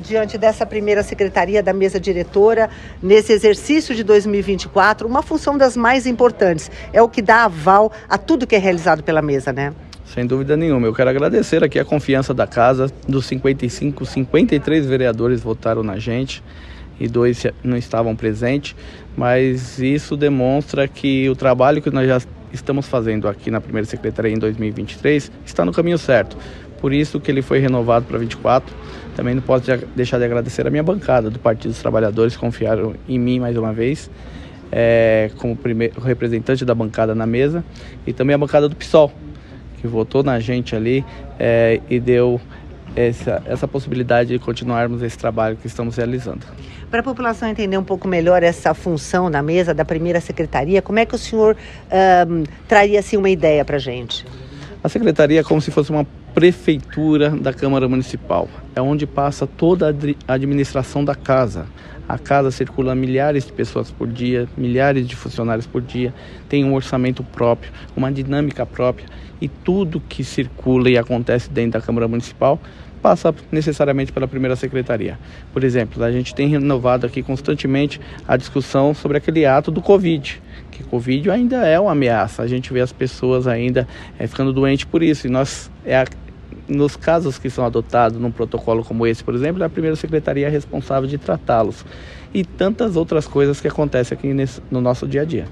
Diante dessa primeira secretaria da mesa diretora, nesse exercício de 2024, uma função das mais importantes é o que dá aval a tudo que é realizado pela mesa, né? Sem dúvida nenhuma. Eu quero agradecer aqui a confiança da casa. Dos 55, 53 vereadores votaram na gente e dois não estavam presentes, mas isso demonstra que o trabalho que nós já estamos fazendo aqui na primeira secretaria em 2023 está no caminho certo. Por isso que ele foi renovado para 24. Também não posso deixar de agradecer a minha bancada do Partido dos Trabalhadores, que confiaram em mim mais uma vez, é, como primeiro representante da bancada na mesa, e também a bancada do PSOL, que votou na gente ali é, e deu essa, essa possibilidade de continuarmos esse trabalho que estamos realizando. Para a população entender um pouco melhor essa função na mesa da primeira secretaria, como é que o senhor um, traria assim, uma ideia para a gente? A secretaria é como se fosse uma prefeitura da Câmara Municipal. É onde passa toda a administração da casa. A casa circula milhares de pessoas por dia, milhares de funcionários por dia, tem um orçamento próprio, uma dinâmica própria e tudo que circula e acontece dentro da Câmara Municipal passa necessariamente pela primeira secretaria. Por exemplo, a gente tem renovado aqui constantemente a discussão sobre aquele ato do Covid, que Covid ainda é uma ameaça. A gente vê as pessoas ainda é, ficando doentes por isso. E nós, é a, nos casos que são adotados num protocolo como esse, por exemplo, é a primeira secretaria é responsável de tratá-los. E tantas outras coisas que acontecem aqui nesse, no nosso dia a dia.